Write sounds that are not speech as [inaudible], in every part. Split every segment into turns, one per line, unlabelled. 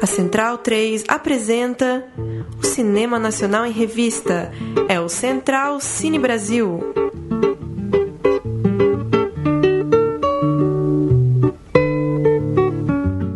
A Central 3 apresenta o Cinema Nacional em Revista. É o Central Cine Brasil.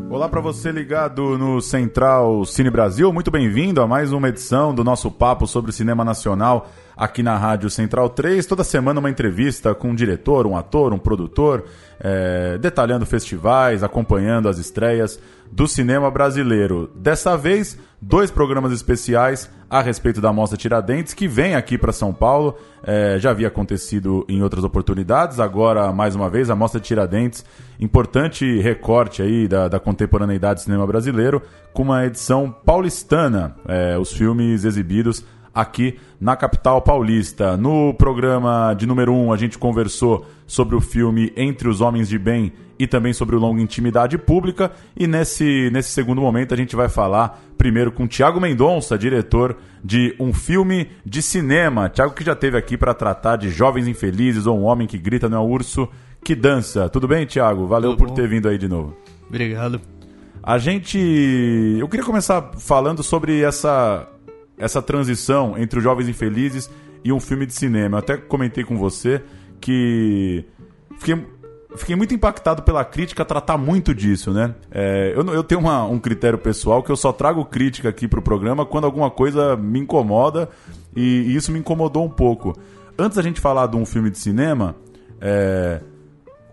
Olá para você ligado no Central Cine Brasil, muito bem-vindo a mais uma edição do nosso papo sobre cinema nacional aqui na Rádio Central 3. Toda semana uma entrevista com um diretor, um ator, um produtor, é, detalhando festivais, acompanhando as estreias do cinema brasileiro. Dessa vez, dois programas especiais a respeito da Mostra Tiradentes, que vem aqui para São Paulo. É, já havia acontecido em outras oportunidades, agora, mais uma vez, a Mostra Tiradentes, importante recorte aí da, da contemporaneidade do cinema brasileiro, com uma edição paulistana, é, os filmes exibidos aqui na capital paulista. No programa de número 1, um, a gente conversou sobre o filme Entre os Homens de Bem e também sobre o longo Intimidade Pública. E nesse, nesse segundo momento a gente vai falar primeiro com Tiago Mendonça, diretor de um filme de cinema. Tiago que já teve aqui para tratar de Jovens Infelizes ou Um Homem que Grita não é Urso que Dança. Tudo bem, Tiago? Valeu Tudo por bom. ter vindo aí de novo.
Obrigado.
A gente. Eu queria começar falando sobre essa essa transição entre os Jovens Infelizes e um filme de cinema. Eu até comentei com você que fiquei, fiquei muito impactado pela crítica tratar muito disso, né? É, eu, eu tenho uma, um critério pessoal que eu só trago crítica aqui pro programa quando alguma coisa me incomoda e, e isso me incomodou um pouco. Antes da gente falar de um filme de cinema, é,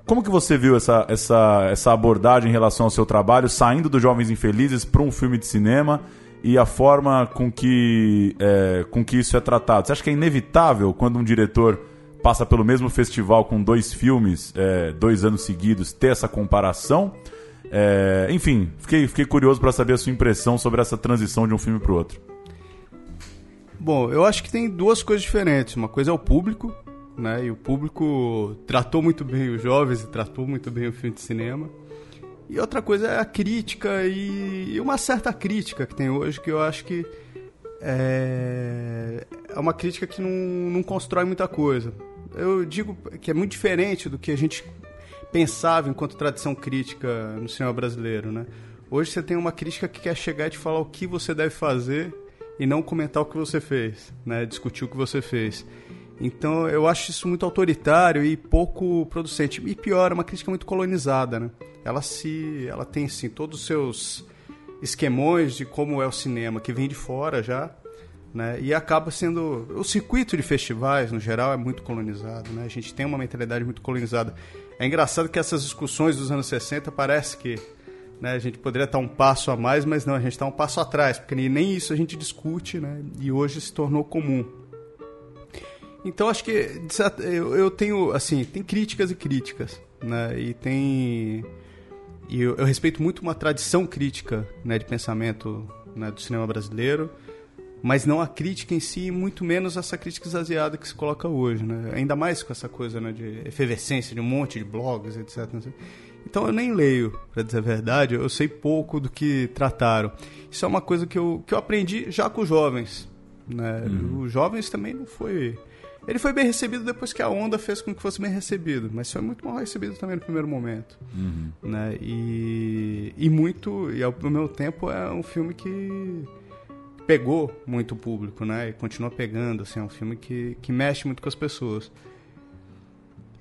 como que você viu essa, essa, essa abordagem em relação ao seu trabalho, saindo dos Jovens Infelizes para um filme de cinema? E a forma com que, é, com que isso é tratado. Você acha que é inevitável quando um diretor passa pelo mesmo festival com dois filmes, é, dois anos seguidos, ter essa comparação? É, enfim, fiquei, fiquei curioso para saber a sua impressão sobre essa transição de um filme para o outro.
Bom, eu acho que tem duas coisas diferentes. Uma coisa é o público, né? E o público tratou muito bem os jovens e tratou muito bem o filme de cinema. E outra coisa é a crítica e, uma certa crítica que tem hoje que eu acho que é, é uma crítica que não, não constrói muita coisa. Eu digo que é muito diferente do que a gente pensava enquanto tradição crítica no cinema brasileiro, né? Hoje você tem uma crítica que quer chegar e te falar o que você deve fazer e não comentar o que você fez, né? Discutir o que você fez. Então eu acho isso muito autoritário e pouco producente. E pior, é uma crítica muito colonizada, né? ela se ela tem assim todos os seus esquemões de como é o cinema que vem de fora já né? E acaba sendo o circuito de festivais no geral é muito colonizado, né? A gente tem uma mentalidade muito colonizada. É engraçado que essas discussões dos anos 60 parece que né, a gente poderia estar um passo a mais, mas não, a gente está um passo atrás, porque nem isso a gente discute, né? E hoje se tornou comum. Então acho que eu tenho assim, tem críticas e críticas, né? E tem e eu, eu, respeito muito uma tradição crítica né, de pensamento né, do cinema brasileiro, mas não a crítica em si, muito menos essa crítica exagerada que se coloca hoje, né? Ainda mais com essa coisa né, de efervescência de um monte de blogs, etc. Então eu nem leio, para dizer a verdade, eu sei pouco do que trataram. Isso é uma coisa que eu, que eu aprendi já com os jovens. Né? Uhum. Os jovens também não foi ele foi bem recebido depois que a onda fez com que fosse bem recebido, mas foi muito mal recebido também no primeiro momento. Uhum. Né? E, e muito, e ao meu tempo é um filme que pegou muito o público, né? E continua pegando, assim, é um filme que, que mexe muito com as pessoas.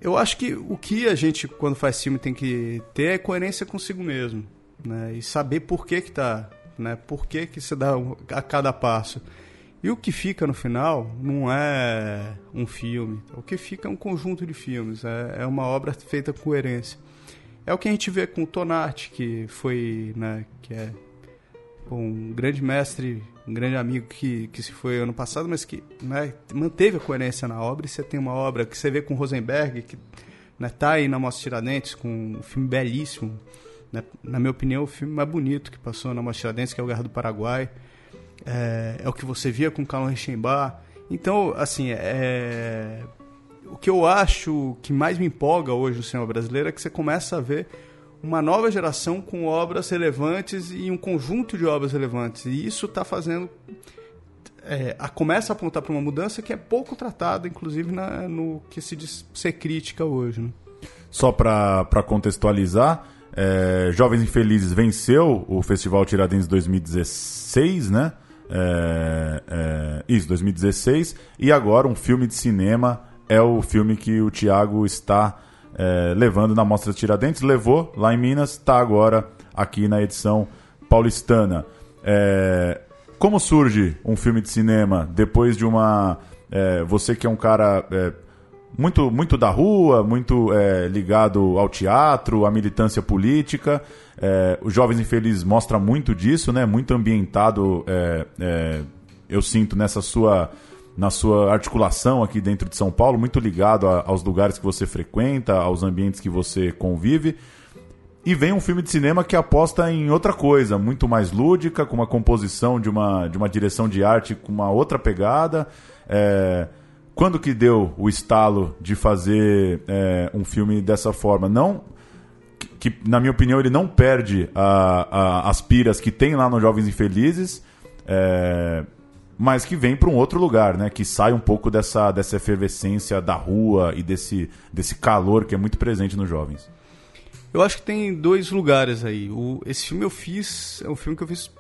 Eu acho que o que a gente, quando faz filme, tem que ter é coerência consigo mesmo, né? E saber por que que tá, né? Por que que você dá a cada passo. E o que fica no final não é um filme. O que fica é um conjunto de filmes. É, é uma obra feita com coerência. É o que a gente vê com o Tonati, que foi, né, que é um grande mestre, um grande amigo que, que se foi ano passado, mas que né, manteve a coerência na obra. E você tem uma obra que você vê com Rosenberg, que né, tá aí na Mostra Tiradentes, com um filme belíssimo. Né, na minha opinião, o filme mais bonito que passou na Mostra Tiradentes, que é O Guerra do Paraguai é, é o que você via com Carlos Rechenbach. Então, assim, é, o que eu acho que mais me empolga hoje no cinema brasileiro é que você começa a ver uma nova geração com obras relevantes e um conjunto de obras relevantes. E isso está fazendo é, a, começa a apontar para uma mudança que é pouco tratada, inclusive na, no que se diz ser crítica hoje. Né?
Só para contextualizar, é, Jovens Infelizes venceu o Festival Tiradentes 2016, né? É, é, isso, 2016. E agora um filme de cinema é o filme que o Thiago está é, levando na Mostra Tiradentes. Levou lá em Minas, está agora aqui na edição paulistana. É, como surge um filme de cinema depois de uma. É, você que é um cara é, muito, muito da rua, muito é, ligado ao teatro, à militância política. É, os Jovens Infelizes mostra muito disso, né? Muito ambientado, é, é, eu sinto, nessa sua, na sua articulação aqui dentro de São Paulo, muito ligado a, aos lugares que você frequenta, aos ambientes que você convive. E vem um filme de cinema que aposta em outra coisa, muito mais lúdica, com uma composição de uma, de uma direção de arte com uma outra pegada. É, quando que deu o estalo de fazer é, um filme dessa forma? Não que, na minha opinião, ele não perde a, a, as piras que tem lá no Jovens Infelizes, é, mas que vem para um outro lugar, né? Que sai um pouco dessa, dessa efervescência da rua e desse, desse calor que é muito presente nos jovens.
Eu acho que tem dois lugares aí. O, esse filme eu fiz, é um filme que eu fiz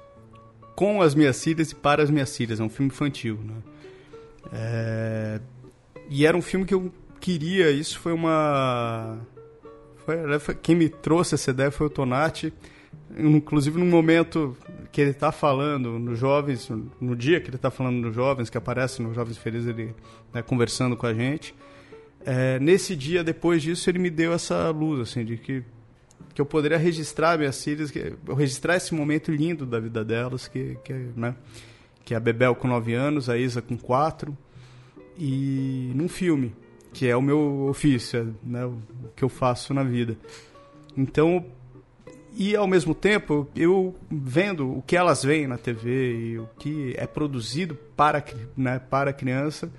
com as minhas filhas e para as minhas filhas. É um filme infantil, né? É... E era um filme que eu queria, isso foi uma. Foi, foi, quem me trouxe essa ideia foi o Tonati, inclusive no momento que ele está falando nos jovens, no dia que ele está falando nos jovens, que aparece nos Jovens Felizes, ele né, conversando com a gente. É, nesse dia, depois disso, ele me deu essa luz, assim, de que, que eu poderia registrar minhas filhas, que, registrar esse momento lindo da vida delas, que, que né? Que é a Bebel com 9 anos, a Isa com 4, e num filme, que é o meu ofício, né, o que eu faço na vida. Então, e ao mesmo tempo, eu vendo o que elas veem na TV e o que é produzido para, né, para a criança,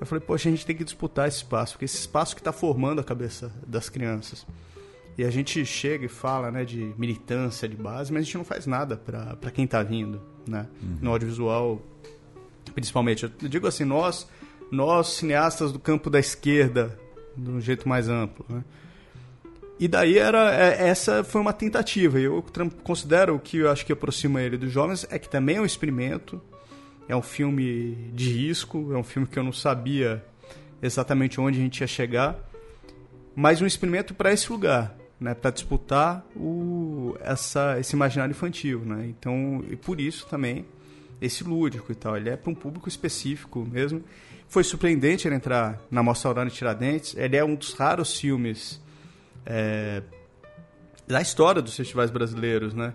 eu falei, poxa, a gente tem que disputar esse espaço, porque esse espaço que está formando a cabeça das crianças. E a gente chega e fala né, de militância de base, mas a gente não faz nada para quem está vindo né, uhum. no audiovisual, principalmente. Eu digo assim, nós, nós cineastas do campo da esquerda, de um jeito mais amplo. Né? E daí era é, essa foi uma tentativa. Eu considero o que eu acho que aproxima ele dos jovens é que também é um experimento, é um filme de risco, é um filme que eu não sabia exatamente onde a gente ia chegar, mas um experimento para esse lugar né, para disputar o, essa, esse imaginário infantil, né? Então, e por isso também esse lúdico e tal, ele é para um público específico mesmo. Foi surpreendente ele entrar na Mostra Aurora Tiradentes. Ele é um dos raros filmes é, da história dos festivais brasileiros, né?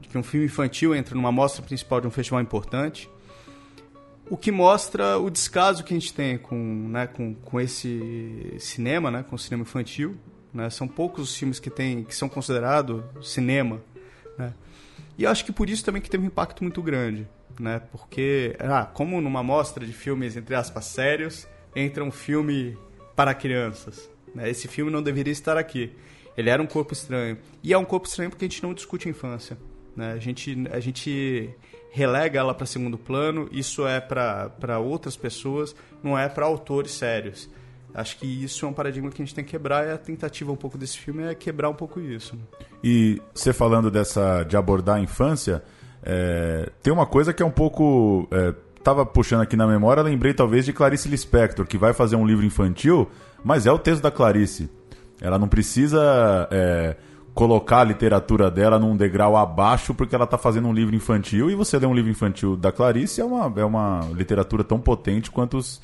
De que um filme infantil entra numa mostra principal de um festival importante. O que mostra o descaso que a gente tem com, né, com, com esse cinema, né, com o cinema infantil, né? São poucos os filmes que, tem, que são considerados cinema. Né? E eu acho que por isso também que teve um impacto muito grande. Né? Porque, ah, como numa mostra de filmes, entre aspas, sérios, entra um filme para crianças. Né? Esse filme não deveria estar aqui. Ele era um corpo estranho. E é um corpo estranho porque a gente não discute a infância. Né? A, gente, a gente relega ela para segundo plano, isso é para outras pessoas, não é para autores sérios. Acho que isso é um paradigma que a gente tem que quebrar e a tentativa um pouco desse filme é quebrar um pouco isso.
E você falando dessa de abordar a infância, é, tem uma coisa que é um pouco é, tava puxando aqui na memória, lembrei talvez de Clarice Lispector, que vai fazer um livro infantil, mas é o texto da Clarice. Ela não precisa é, colocar a literatura dela num degrau abaixo porque ela está fazendo um livro infantil e você lê um livro infantil da Clarice é uma, é uma literatura tão potente quanto os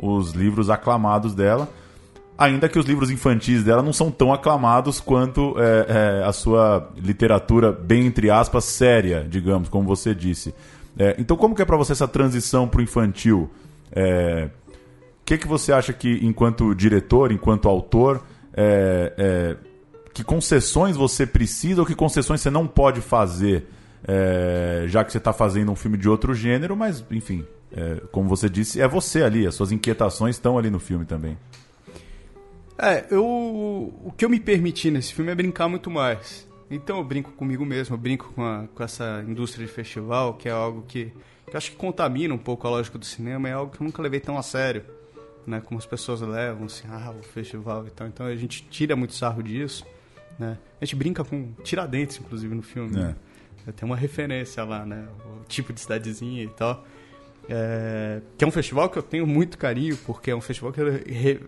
os livros aclamados dela. Ainda que os livros infantis dela não são tão aclamados quanto é, é, a sua literatura, bem entre aspas, séria, digamos, como você disse. É, então, como que é para você essa transição para o infantil? O é, que, que você acha que, enquanto diretor, enquanto autor, é, é, que concessões você precisa ou que concessões você não pode fazer, já que você está fazendo um filme de outro gênero, mas, enfim, é, como você disse, é você ali, as suas inquietações estão ali no filme também.
É, eu, o que eu me permiti nesse filme é brincar muito mais. Então eu brinco comigo mesmo, eu brinco com, a, com essa indústria de festival, que é algo que, que acho que contamina um pouco a lógica do cinema, é algo que eu nunca levei tão a sério, né? Como as pessoas levam, assim, ah, o festival e tal. Então a gente tira muito sarro disso, né? A gente brinca com Tiradentes, inclusive, no filme.
É.
Né? Tem uma referência lá, né? O tipo de cidadezinha e tal. É, que é um festival que eu tenho muito carinho, porque é um festival que re,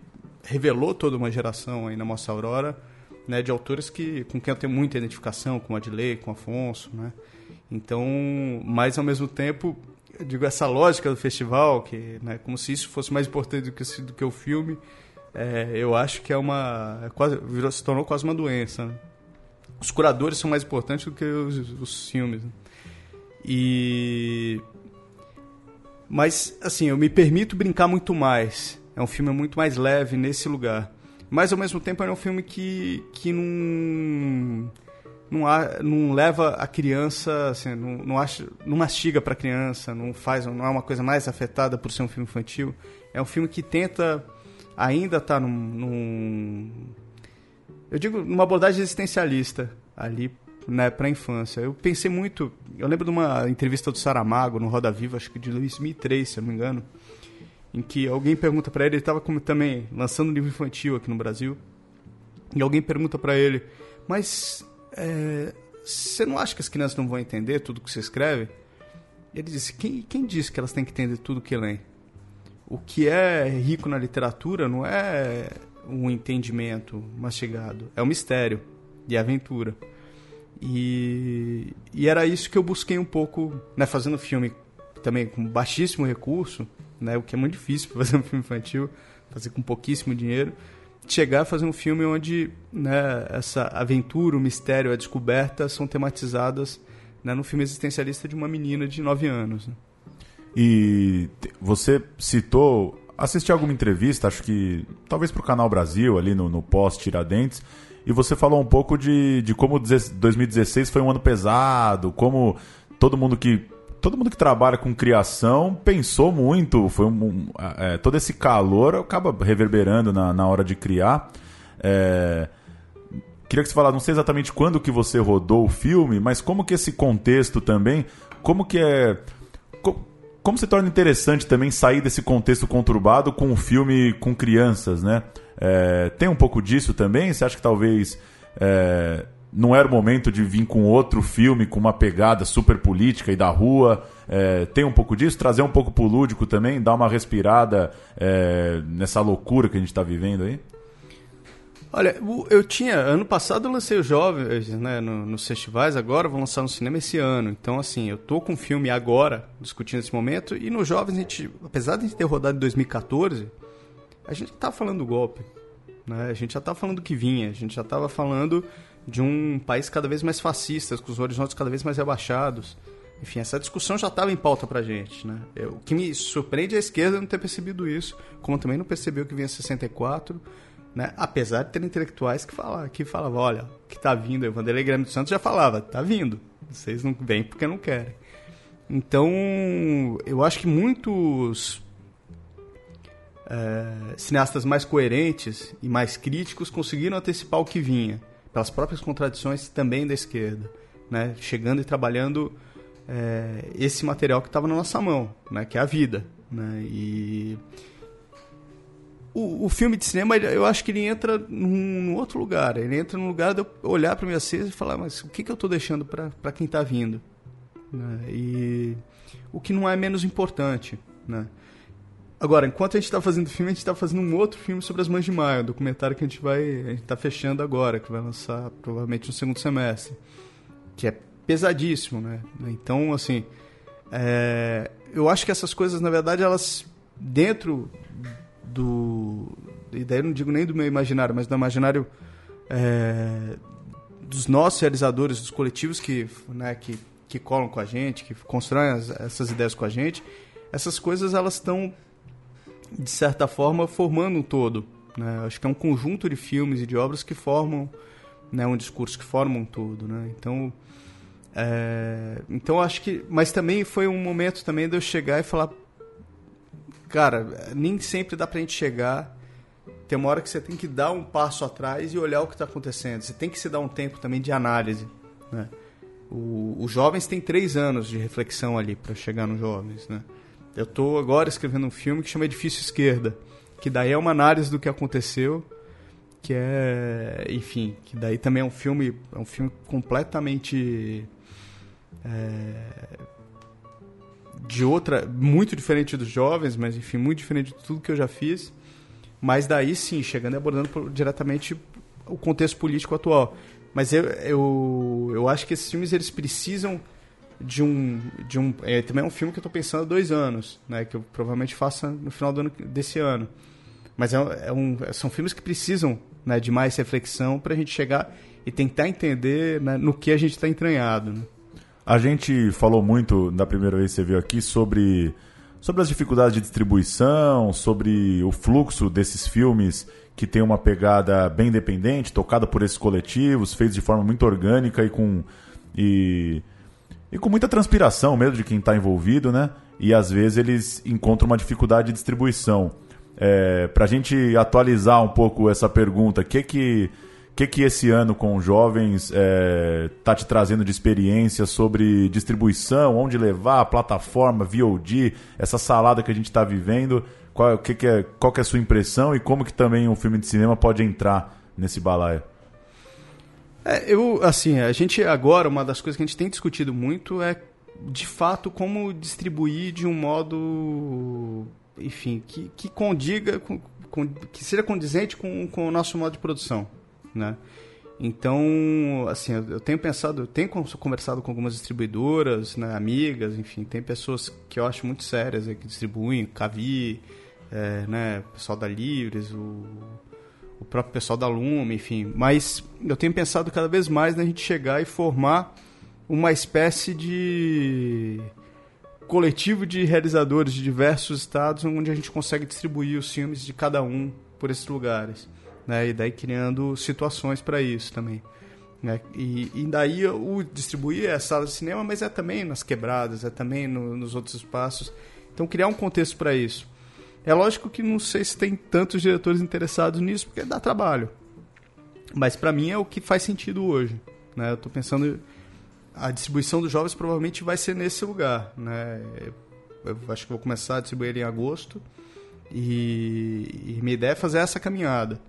revelou toda uma geração aí na Moça Aurora, né, de autores que, com quem eu tenho muita identificação, com Adley, com Afonso, né? Então, mas ao mesmo tempo, digo, essa lógica do festival, que, né, como se isso fosse mais importante do que, do que o filme, é, eu acho que é uma. É quase, virou, se tornou quase uma doença. Né? Os curadores são mais importantes do que os, os filmes. Né? E. Mas, assim, eu me permito brincar muito mais. É um filme muito mais leve nesse lugar. Mas, ao mesmo tempo, é um filme que, que não não, há, não leva a criança, assim, não, não, acha, não mastiga para a criança, não faz, não é uma coisa mais afetada por ser um filme infantil. É um filme que tenta ainda estar tá num, num, eu digo numa abordagem existencialista ali, né, para a infância. Eu pensei muito, eu lembro de uma entrevista do Saramago no Roda Viva, acho que de 2003, se eu não me engano, em que alguém pergunta para ele, ele estava também lançando um livro infantil aqui no Brasil, e alguém pergunta para ele, mas é, você não acha que as crianças não vão entender tudo que você escreve? Ele disse, quem, quem disse que elas têm que entender tudo que leem? O que é rico na literatura não é um entendimento mastigado, é o um mistério e a aventura. E, e era isso que eu busquei um pouco, né, fazendo filme também com baixíssimo recurso, né, o que é muito difícil fazer um filme infantil, fazer com pouquíssimo dinheiro chegar a fazer um filme onde né, essa aventura, o mistério, a descoberta são tematizadas né, no filme existencialista de uma menina de 9 anos. Né?
E você citou, assisti alguma entrevista, acho que talvez para o Canal Brasil, ali no, no pós-Tiradentes, e você falou um pouco de, de como 2016 foi um ano pesado, como todo mundo que todo mundo que trabalha com criação pensou muito, foi um, é, todo esse calor acaba reverberando na, na hora de criar. É, queria que você falasse, não sei exatamente quando que você rodou o filme, mas como que esse contexto também, como que é, como, como se torna interessante também sair desse contexto conturbado com um filme com crianças, né? É, tem um pouco disso também? Você acha que talvez é, não era o momento de vir com outro filme com uma pegada super política e da rua. É, tem um pouco disso, trazer um pouco pro lúdico também, dar uma respirada é, nessa loucura que a gente está vivendo aí?
Olha, eu tinha. Ano passado eu lancei os jovens né, no, nos festivais, agora vou lançar no cinema esse ano. Então, assim, eu tô com um filme agora, discutindo esse momento, e nos jovens, a gente, apesar de a gente ter rodado em 2014, a gente tá falando do golpe. Né? A gente já tá falando do que vinha, a gente já tava falando de um país cada vez mais fascista, com os horizontes cada vez mais rebaixados. Enfim, essa discussão já estava em pauta pra gente, né? O que me surpreende é a esquerda não ter percebido isso, como também não percebeu que vinha 64, né? Apesar de ter intelectuais que falavam, que falavam olha, que tá vindo, o Vanderlei Grêmio dos Santos já falava, tá vindo. Vocês não vêm porque não querem. Então, eu acho que muitos é, cineastas mais coerentes e mais críticos conseguiram antecipar o que vinha pelas próprias contradições também da esquerda, né? chegando e trabalhando é, esse material que estava na nossa mão, né? que é a vida. Né? E o, o, filme de cinema, eu acho que ele entra num, num, outro lugar. Ele entra num lugar de eu olhar para minha cesta e falar, mas o que, que eu estou deixando para quem está vindo? Né? E o que não é menos importante. Né? Agora, enquanto a gente está fazendo filme, a gente está fazendo um outro filme sobre as Mães de Maio, um documentário que a gente vai. A gente está fechando agora, que vai lançar provavelmente no segundo semestre. Que é pesadíssimo, né? Então, assim. É, eu acho que essas coisas, na verdade, elas. Dentro do. E daí eu não digo nem do meu imaginário, mas do imaginário. É, dos nossos realizadores, dos coletivos que, né, que, que colam com a gente, que constroem as, essas ideias com a gente, essas coisas elas estão de certa forma, formando um todo. Né? Acho que é um conjunto de filmes e de obras que formam né, um discurso, que formam tudo. Né? Então, é, então acho que... Mas também foi um momento também de eu chegar e falar... Cara, nem sempre dá pra gente chegar... Tem uma hora que você tem que dar um passo atrás e olhar o que está acontecendo. Você tem que se dar um tempo também de análise. Né? O, os jovens têm três anos de reflexão ali para chegar nos jovens, né? Eu estou agora escrevendo um filme que chama Edifício Esquerda, que daí é uma análise do que aconteceu, que é, enfim, que daí também é um filme, é um filme completamente é, de outra, muito diferente dos jovens, mas enfim, muito diferente de tudo que eu já fiz. Mas daí sim, chegando e abordando diretamente o contexto político atual. Mas eu, eu, eu acho que esses filmes eles precisam de um. De um é, também é um filme que eu estou pensando há dois anos, né? Que eu provavelmente faça no final do ano, desse ano. Mas é, é um, são filmes que precisam né, de mais reflexão para a gente chegar e tentar entender né, no que a gente está entranhado. Né?
A gente falou muito da primeira vez que você veio aqui sobre, sobre as dificuldades de distribuição, sobre o fluxo desses filmes que tem uma pegada bem independente, tocada por esses coletivos, feitos de forma muito orgânica e com, e, e com muita transpiração mesmo de quem está envolvido, né? E às vezes eles encontram uma dificuldade de distribuição. É, Para a gente atualizar um pouco essa pergunta, o que que que, que esse ano com jovens está é, tá te trazendo de experiência sobre distribuição, onde levar, plataforma, VOD, essa salada que a gente está vivendo? Qual, que que é, qual que é a sua impressão e como que também um filme de cinema pode entrar nesse balaio?
É, eu, assim, a gente agora, uma das coisas que a gente tem discutido muito é, de fato, como distribuir de um modo, enfim, que, que condiga, com, com, que seja condizente com, com o nosso modo de produção né? Então, assim, eu tenho pensado, eu tenho conversado com algumas distribuidoras, né, amigas, enfim, tem pessoas que eu acho muito sérias que distribuem, Cavi, é, né, pessoal da Livres, o, o próprio pessoal da Lume, enfim. Mas eu tenho pensado cada vez mais na gente chegar e formar uma espécie de coletivo de realizadores de diversos estados onde a gente consegue distribuir os filmes de cada um por esses lugares né? E daí criando situações para isso também. Né? E, e, daí o distribuir é a sala de cinema, mas é também nas quebradas, é também no, nos outros espaços. Então criar um contexto para isso. É lógico que não sei se tem tantos diretores interessados nisso, porque dá trabalho. Mas para mim é o que faz sentido hoje. Né? Eu estou pensando a distribuição dos jovens provavelmente vai ser nesse lugar, né? Eu acho que vou começar a distribuir ele em agosto e, e minha ideia é fazer essa caminhada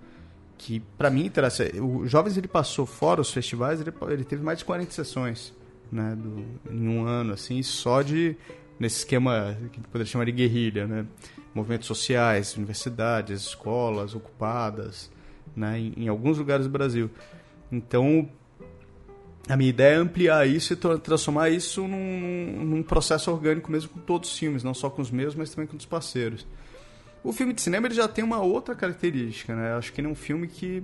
que para mim interessa. O Jovens ele passou fora os festivais, ele, ele teve mais de 40 sessões, né, do, em um ano assim, só de nesse esquema que poderia chamar de guerrilha, né? Movimentos sociais, universidades, escolas ocupadas, né, em, em alguns lugares do Brasil. Então, a minha ideia é ampliar isso e transformar isso num, num processo orgânico mesmo com todos os filmes, não só com os meus, mas também com os parceiros. O filme de cinema ele já tem uma outra característica, né? Acho que ele é um filme que,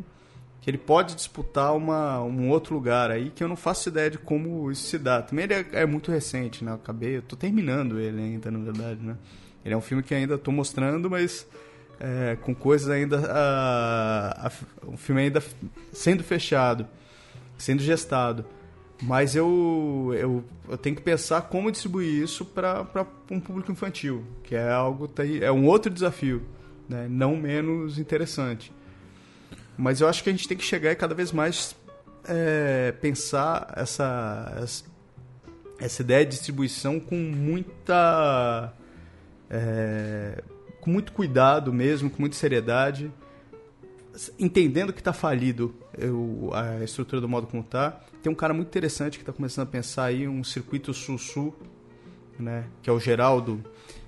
que ele pode disputar uma, um outro lugar aí que eu não faço ideia de como isso se dá. Também ele é, é muito recente, né? Eu acabei, eu tô terminando ele ainda, na verdade, né? Ele é um filme que ainda estou mostrando, mas é, com coisas ainda. A, o filme ainda sendo fechado, sendo gestado. Mas eu, eu, eu tenho que pensar como distribuir isso para um público infantil, que é algo é um outro desafio, né? não menos interessante. Mas eu acho que a gente tem que chegar e cada vez mais é, pensar essa, essa, essa ideia de distribuição com muita é, com muito cuidado mesmo, com muita seriedade, entendendo que está falido eu, a estrutura do modo como está tem um cara muito interessante que está começando a pensar aí um circuito sul-sul, né? Que é o Geraldo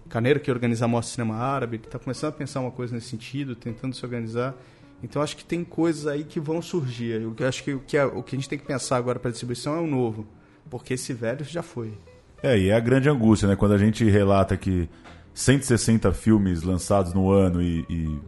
Caneiro, que organiza a Mostra Cinema Árabe, que está começando a pensar uma coisa nesse sentido, tentando se organizar. Então acho que tem coisas aí que vão surgir. Eu acho que o que, é, o que a gente tem que pensar agora para distribuição é o novo, porque esse velho já foi.
É, e é a grande angústia, né? Quando a gente relata que 160 filmes lançados no ano e, e,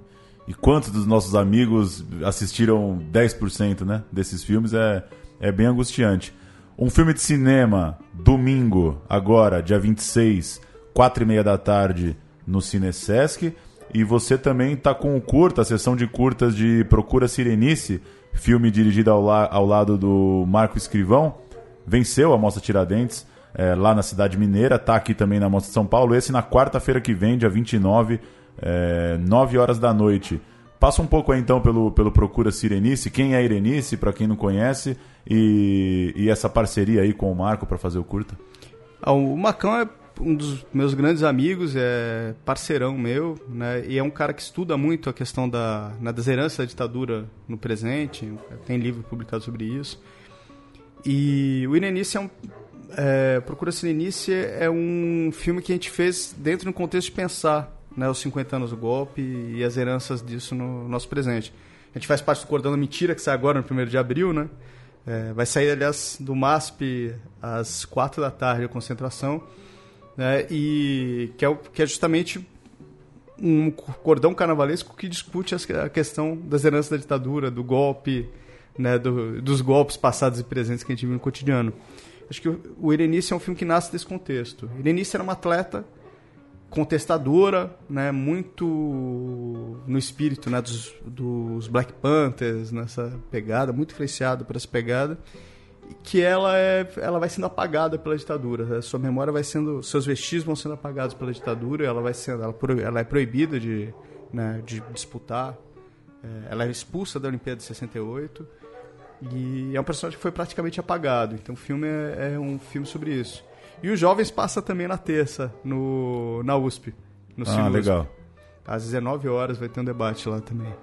e quantos dos nossos amigos assistiram 10% né, desses filmes, é, é bem angustiante. Um filme de cinema, domingo, agora, dia 26, quatro e meia da tarde, no Cine Sesc. E você também está com o curta, a sessão de curtas de Procura Sirenice, filme dirigido ao, la ao lado do Marco Escrivão. Venceu a Mostra Tiradentes, é, lá na cidade mineira, está aqui também na Mostra de São Paulo. Esse na quarta-feira que vem, dia 29, é, 9 horas da noite. Passa um pouco aí então pelo, pelo Procura Sirenice, quem é Irenice, para quem não conhece, e, e essa parceria aí com o Marco para fazer o curta.
Ah, o Macão é um dos meus grandes amigos, é parceirão meu, né? E é um cara que estuda muito a questão da, na, das heranças da ditadura no presente, tem livro publicado sobre isso. E o Irenice é um. É, Procura Sirenice é um filme que a gente fez dentro do contexto de pensar né, os 50 anos do golpe e as heranças disso no nosso presente. A gente faz parte do Cordão da Mentira, que sai agora no 1 de abril, né? É, vai sair, aliás, do MASP às 4 da tarde a concentração, né? E que é, que é justamente um cordão carnavalesco que discute a questão das heranças da ditadura, do golpe, né, do, dos golpes passados e presentes que a gente vive no cotidiano. Acho que o, Irenice é um filme que nasce desse contexto. Irenice era uma atleta contestadora, né, muito no espírito né, dos, dos Black Panthers, nessa pegada, muito influenciada por essa pegada, que ela, é, ela vai sendo apagada pela ditadura. Né? Sua memória vai sendo, seus vestígios vão sendo apagados pela ditadura, ela vai sendo, ela, ela é proibida de, né, de disputar, é, ela é expulsa da Olimpíada de 68 e é um personagem que foi praticamente apagado. Então o filme é, é um filme sobre isso. E os jovens passa também na terça, no, na USP. No
ah, legal.
Às 19 horas vai ter um debate lá também.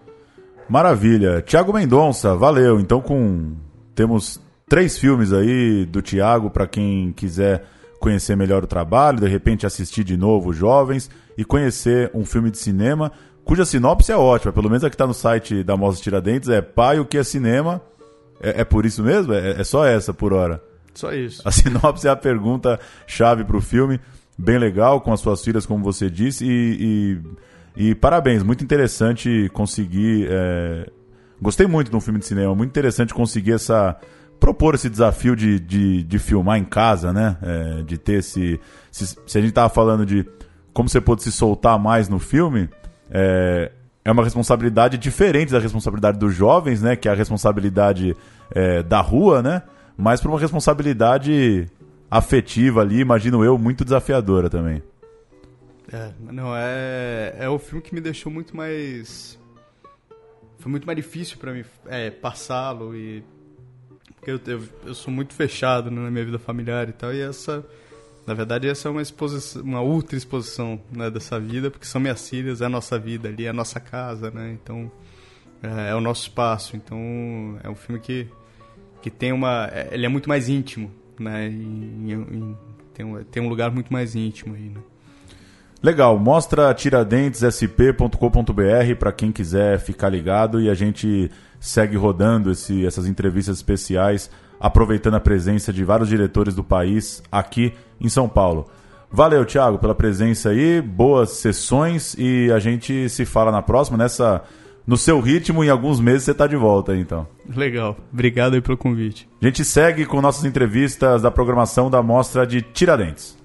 Maravilha. Tiago Mendonça, valeu. Então com temos três filmes aí do Tiago para quem quiser conhecer melhor o trabalho, de repente assistir de novo Jovens e conhecer um filme de cinema cuja sinopse é ótima, pelo menos a que está no site da Mostra Tiradentes é Pai, o que é cinema? É, é por isso mesmo? É, é só essa por hora?
Só isso.
A [laughs] sinopse é a pergunta chave para o filme. Bem legal, com as suas filhas, como você disse. E, e, e parabéns, muito interessante conseguir. É... Gostei muito de um filme de cinema, muito interessante conseguir essa. propor esse desafio de, de, de filmar em casa, né? É, de ter esse. Se, se a gente tava falando de como você pode se soltar mais no filme, é, é uma responsabilidade diferente da responsabilidade dos jovens, né? Que é a responsabilidade é, da rua, né? mas por uma responsabilidade afetiva ali, imagino eu, muito desafiadora também.
É, não, é, é o filme que me deixou muito mais. Foi muito mais difícil para mim é, passá-lo e. Porque eu, eu, eu, sou muito fechado né, na minha vida familiar e tal, e essa. Na verdade, essa é uma exposição, uma ultra exposição né, dessa vida, porque são minhas filhas, é a nossa vida ali, é a nossa casa, né? Então, é, é o nosso espaço. Então, é um filme que que tem uma. É, ele é muito mais íntimo, né? E, tem, um, tem um lugar muito mais íntimo aí, né?
Legal, mostra tiradentessp.com.br para quem quiser ficar ligado e a gente segue rodando esse, essas entrevistas especiais, aproveitando a presença de vários diretores do país aqui em São Paulo. Valeu, Thiago, pela presença aí, boas sessões e a gente se fala na próxima, nessa no seu ritmo, em alguns meses você está de volta aí, então.
Legal. Obrigado aí pelo convite.
A gente segue com nossas entrevistas da programação da Mostra de Tiradentes.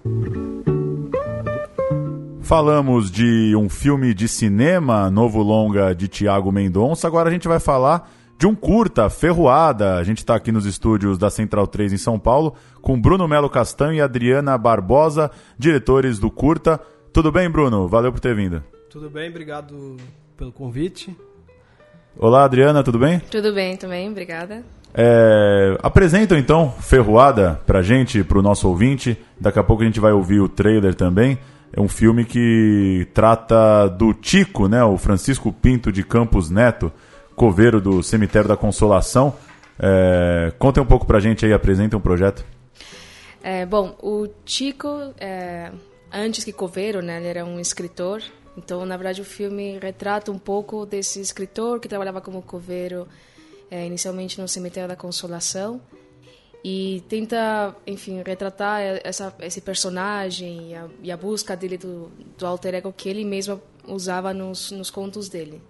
Falamos de um filme de cinema, novo longa de Tiago Mendonça. Agora a gente vai falar de um curta, Ferroada. A gente está aqui nos estúdios da Central 3 em São Paulo, com Bruno Melo Castanho e Adriana Barbosa, diretores do curta. Tudo bem, Bruno? Valeu por ter vindo.
Tudo bem, obrigado pelo convite.
Olá, Adriana, tudo bem?
Tudo bem também, obrigada.
É, apresentam então Ferroada pra gente, pro nosso ouvinte. Daqui a pouco a gente vai ouvir o trailer também. É um filme que trata do Tico, né? O Francisco Pinto de Campos Neto, coveiro do Cemitério da Consolação. É, um pouco pra gente aí, apresentem o um projeto.
É, bom, o Tico, é, antes que coveiro, né? Ele era um escritor então, na verdade, o filme retrata um pouco desse escritor que trabalhava como coveiro é, inicialmente no Cemitério da Consolação e tenta, enfim, retratar essa, esse personagem e a, e a busca dele do, do, alter ego que ele mesmo usava nos, nos contos dele.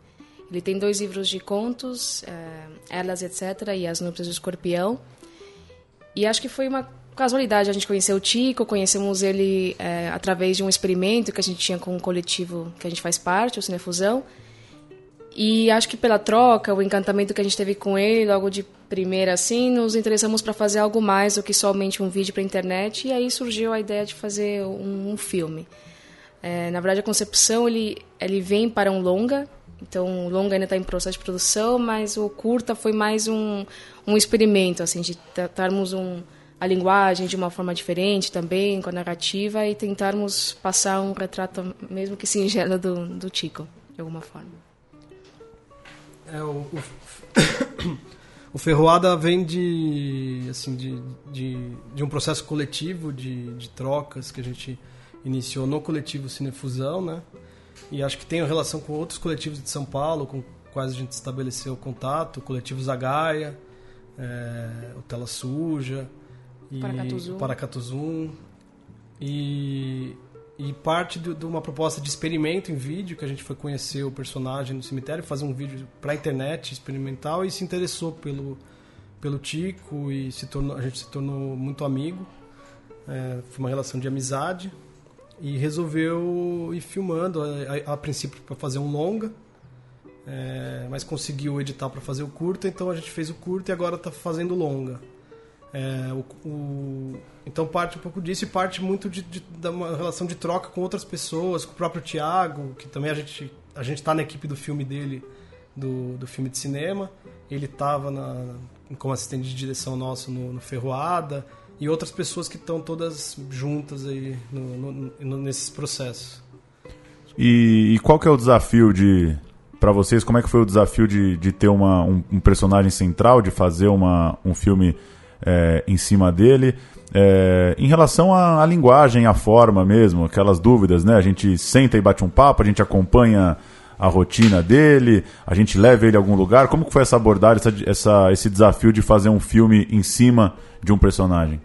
Ele tem dois livros de contos, é, Elas, etc., e As Núpcias do Escorpião. E acho que foi uma casualidade, a gente conheceu o Tico, conhecemos ele é, através de um experimento que a gente tinha com um coletivo que a gente faz parte, o Cinefusão. E acho que pela troca, o encantamento que a gente teve com ele, logo de primeira assim, nos interessamos para fazer algo mais do que somente um vídeo para internet. E aí surgiu a ideia de fazer um, um filme. É, na verdade, a concepção ele, ele vem para um longa. Então, o longa ainda está em processo de produção, mas o curta foi mais um, um experimento, assim, de tratarmos um, a linguagem de uma forma diferente também, com a narrativa, e tentarmos passar um retrato, mesmo que singelo, do, do Chico, de alguma forma.
É, o, o, [coughs] o Ferroada vem de, assim, de, de, de um processo coletivo de, de trocas que a gente iniciou no coletivo Cinefusão, né? E acho que tem relação com outros coletivos de São Paulo, com quais a gente estabeleceu contato, o coletivo Zagaia, é, o Tela Suja, e
Paracatuzum.
Paracatuzum e, e parte de, de, uma proposta de experimento em vídeo, que a gente foi conhecer o personagem no cemitério, fazer um vídeo para a internet experimental e se interessou pelo, pelo Tico e se tornou, a gente se tornou muito amigo. É, foi uma relação de amizade e resolveu ir filmando a, a, a princípio para fazer um longa é, mas conseguiu editar para fazer o curta então a gente fez o curta e agora está fazendo longa. É, o, o, então parte um pouco disso e parte muito de, de, de, uma relação de troca com outras pessoas com o próprio Tiago que também a gente a gente está na equipe do filme dele do, do filme de cinema. Ele estava como assistente de direção nosso no, no Ferroada e outras pessoas que estão todas juntas aí no, no, no, nesses processos.
E, e, qual que é o desafio de para vocês? Como é que foi o desafio de, de ter uma, um, um personagem central, de fazer uma, um filme é, em cima dele? É, em relação à, à, linguagem, à forma mesmo, aquelas dúvidas, né? A gente senta e bate um papo, a gente acompanha a rotina dele, a gente leva ele a algum lugar. Como que foi essa abordagem, essa, essa, esse desafio de fazer um filme em cima de um personagem?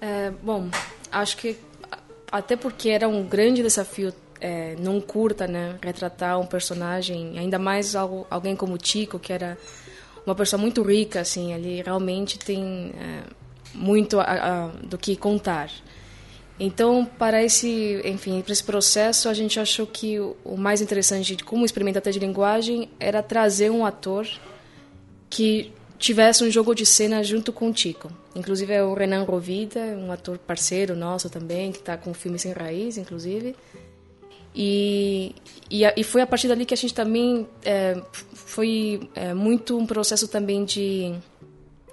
É, bom, acho que até porque era um grande desafio é, não curta, né, retratar um personagem, ainda mais algo, alguém como Tico, que era uma pessoa muito rica, assim, ele realmente tem é, muito a, a, do que contar. Então, para esse, enfim, para esse processo, a gente achou que o, mais interessante de como experimentar até de linguagem era trazer um ator que tivesse um jogo de cena junto com o Tico. Inclusive é o Renan Rovida, um ator parceiro nosso também, que está com o filme Sem Raiz, inclusive. E, e, e, foi a partir dali que a gente também é, foi é, muito um processo também de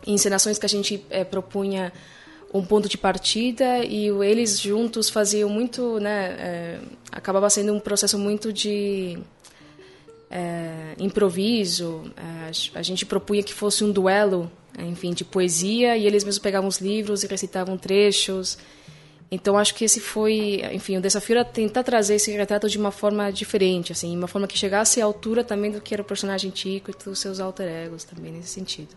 encenações que a gente é, propunha um ponto de partida e eles juntos faziam muito, né, é, acabava sendo um processo muito de é, improviso. É, a gente propunha que fosse um duelo, enfim, de poesia e eles mesmos pegavam os livros e recitavam trechos. Então acho que esse foi, enfim, o desafio era tentar trazer esse retrato de uma forma diferente, assim, uma forma que chegasse à altura também do que era o personagem Tico e dos seus alter egos também nesse sentido.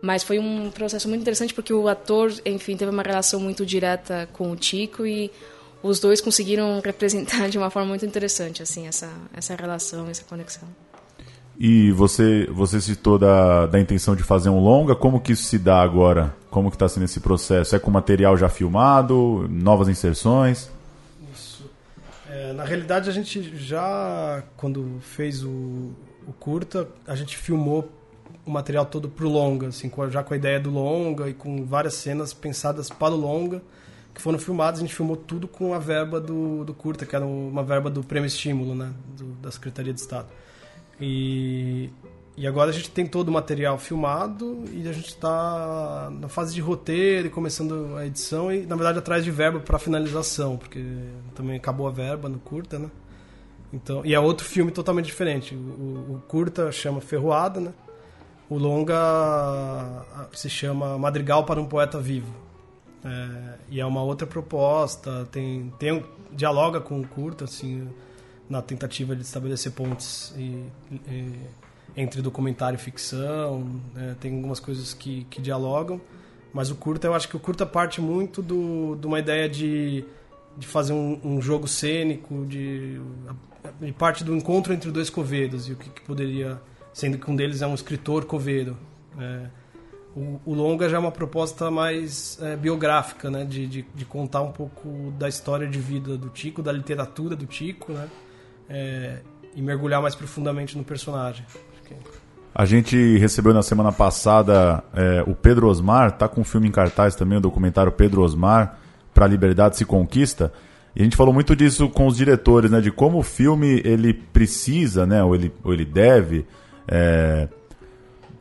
Mas foi um processo muito interessante porque o ator, enfim, teve uma relação muito direta com o Tico e os dois conseguiram [laughs] representar de uma forma muito interessante assim essa essa relação, essa conexão.
E você você citou da, da intenção de fazer um longa, como que isso se dá agora? Como que está sendo esse processo? É com material já filmado, novas inserções?
Isso. É, na realidade a gente já quando fez o, o curta a gente filmou o material todo pro longa, assim, já com a ideia do longa e com várias cenas pensadas para o longa, que foram filmadas. A gente filmou tudo com a verba do, do curta, que era uma verba do Prêmio Estímulo, né, do, da Secretaria de Estado. E, e agora a gente tem todo o material filmado e a gente está na fase de roteiro e começando a edição e, na verdade, atrás de verba para finalização, porque também acabou a verba no curta, né? Então, e é outro filme totalmente diferente. O, o curta chama Ferroada, né? O longa se chama Madrigal para um Poeta Vivo. É, e é uma outra proposta, tem, tem dialoga com o curta, assim, na tentativa de estabelecer pontes e, e, entre documentário e ficção. Né? Tem algumas coisas que, que dialogam, mas o curta, eu acho que o curta parte muito do, de uma ideia de, de fazer um, um jogo cênico, de, de parte do encontro entre dois covedos e o que, que poderia sendo que um deles é um escritor coveiro. É, o, o, longa já é uma proposta mais é, biográfica, né, de, de, de, contar um pouco da história de vida do Tico, da literatura do Tico, né, é, e mergulhar mais profundamente no personagem.
A gente recebeu na semana passada é, o Pedro Osmar, tá com um filme em cartaz também, o documentário Pedro Osmar, para a Liberdade se Conquista. E a gente falou muito disso com os diretores, né? De como o filme ele precisa, né? Ou ele, ou ele deve é,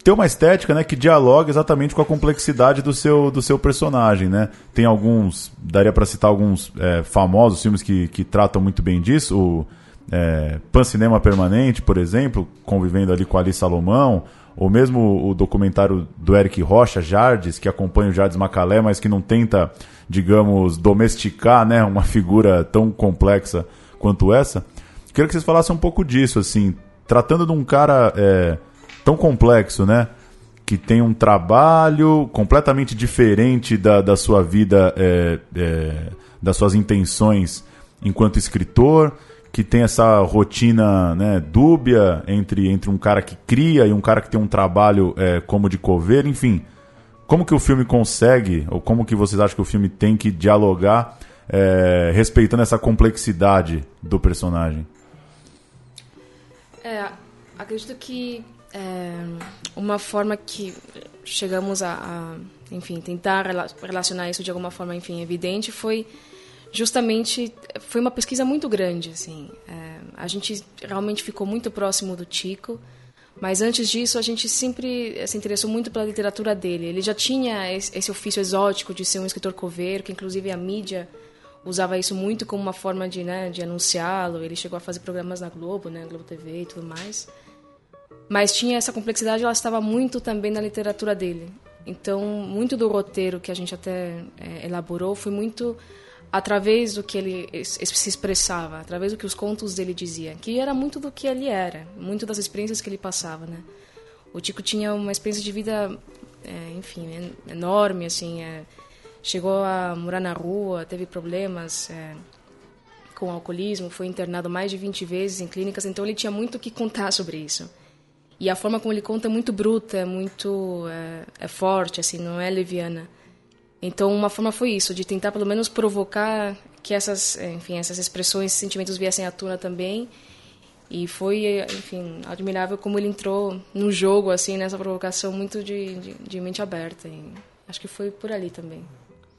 ter uma estética, né? Que dialoga exatamente com a complexidade do seu, do seu personagem, né? Tem alguns, daria para citar alguns é, famosos filmes que, que tratam muito bem disso. O é, Pan Cinema Permanente, por exemplo, convivendo ali com Ali Salomão, ou mesmo o documentário do Eric Rocha, Jardes, que acompanha o Jardes Macalé, mas que não tenta, digamos, domesticar né, uma figura tão complexa quanto essa. Queria que vocês falassem um pouco disso, assim, tratando de um cara é, tão complexo, né? Que tem um trabalho completamente diferente da, da sua vida, é, é, das suas intenções enquanto escritor, que tem essa rotina né, dúbia entre, entre um cara que cria e um cara que tem um trabalho é, como de coveiro, enfim. Como que o filme consegue, ou como que vocês acham que o filme tem que dialogar é, respeitando essa complexidade do personagem?
É, acredito que é, uma forma que chegamos a, a, enfim, tentar relacionar isso de alguma forma, enfim, evidente foi justamente foi uma pesquisa muito grande assim. É, a gente realmente ficou muito próximo do Tico mas antes disso a gente sempre se interessou muito pela literatura dele. Ele já tinha esse ofício exótico de ser um escritor coveiro que inclusive a mídia usava isso muito como uma forma de né, de anunciá-lo. Ele chegou a fazer programas na Globo né Globo TV e tudo mais. Mas tinha essa complexidade ela estava muito também na literatura dele. Então muito do roteiro que a gente até é, elaborou foi muito através do que ele se expressava, através do que os contos dele diziam, que era muito do que ele era, muito das experiências que ele passava, né? O Tico tinha uma experiência de vida, é, enfim, enorme, assim, é, chegou a morar na rua, teve problemas é, com alcoolismo, foi internado mais de 20 vezes em clínicas, então ele tinha muito o que contar sobre isso. E a forma como ele conta é muito bruta, é muito é, é forte, assim, não é leviana. Então, uma forma foi isso, de tentar pelo menos provocar que essas, enfim, essas expressões, sentimentos viessem à tona também. E foi, enfim, admirável como ele entrou no jogo, assim, nessa provocação muito de, de, de mente aberta. E acho que foi por ali também.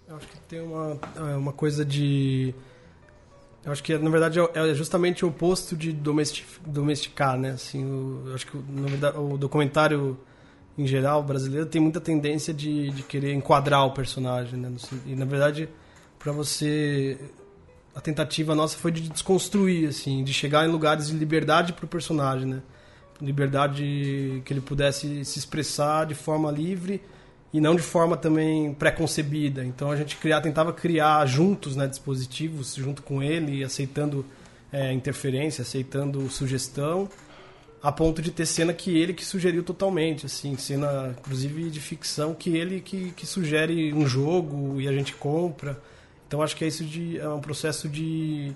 Eu acho que tem uma, é, uma coisa de... Eu acho que, na verdade, é, é justamente o oposto de domesticar, né? Assim, eu acho que, na verdade, o documentário em geral, brasileiro, tem muita tendência de, de querer enquadrar o personagem, né? E, na verdade, para você... A tentativa nossa foi de desconstruir, assim, de chegar em lugares de liberdade para o personagem, né? Liberdade que ele pudesse se expressar de forma livre e não de forma também pré-concebida. Então a gente criar, tentava criar juntos né, dispositivos, junto com ele, aceitando é, interferência, aceitando sugestão a ponto de ter cena que ele que sugeriu totalmente, assim, cena inclusive de ficção que ele que, que sugere um jogo e a gente compra. Então acho que é isso de é um processo de,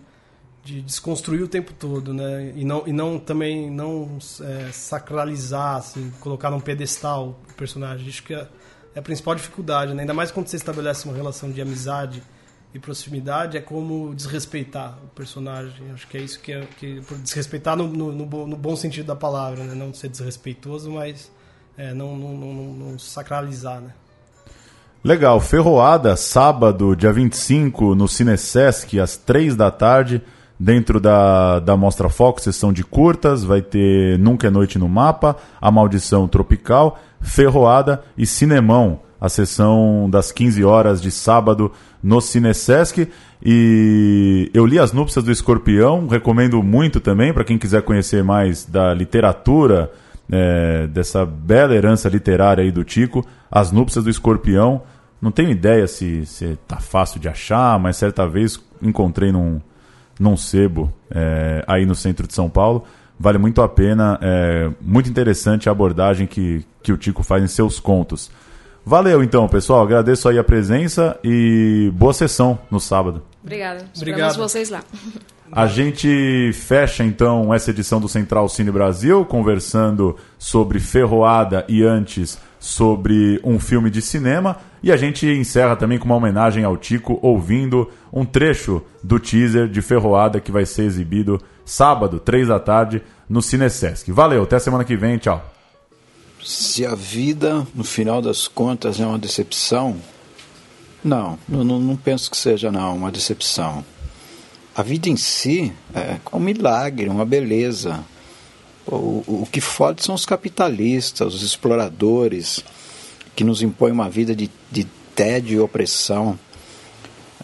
de desconstruir o tempo todo, né? E não e não também não é, sacralizar, assim, colocar num pedestal o personagem. Acho que é, é a principal dificuldade, né? Ainda mais quando você estabelece uma relação de amizade e proximidade é como desrespeitar o personagem. Acho que é isso que é. Que, desrespeitar no, no, no, bom sentido da palavra, né? Não ser desrespeitoso, mas é, não, não, não, não, sacralizar, né?
Legal. Ferroada, sábado, dia 25, no Cinesesc, às 3 da tarde, dentro da, da Mostra Foco, sessão de curtas. Vai ter Nunca é Noite no Mapa, A Maldição Tropical, Ferroada e Cinemão a sessão das 15 horas de sábado no Cinesesc. E eu li As Núpcias do Escorpião, recomendo muito também para quem quiser conhecer mais da literatura, é, dessa bela herança literária aí do Tico. As Núpcias do Escorpião. Não tenho ideia se, se tá fácil de achar, mas certa vez encontrei num, num sebo é, aí no centro de São Paulo. Vale muito a pena, é muito interessante a abordagem que, que o Tico faz em seus contos. Valeu então, pessoal. Agradeço aí a presença e boa sessão no sábado.
Obrigada. Esperamos vocês lá.
A gente fecha então essa edição do Central Cine Brasil, conversando sobre Ferroada e antes sobre um filme de cinema. E a gente encerra também com uma homenagem ao Tico, ouvindo um trecho do teaser de Ferroada que vai ser exibido sábado, três da tarde, no Cinesesc. Valeu, até semana que vem, tchau
se a vida, no final das contas, é uma decepção, não, não, não penso que seja não uma decepção. a vida em si é um milagre, uma beleza. O, o que fode são os capitalistas, os exploradores, que nos impõem uma vida de, de tédio e opressão.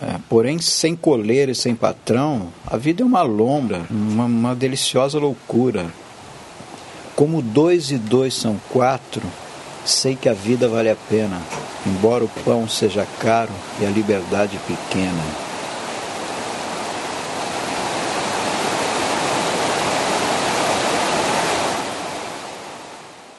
É, porém, sem coleiro e sem patrão, a vida é uma lombra, uma, uma deliciosa loucura. Como dois e dois são quatro, sei que a vida vale a pena, embora o pão seja caro e a liberdade pequena.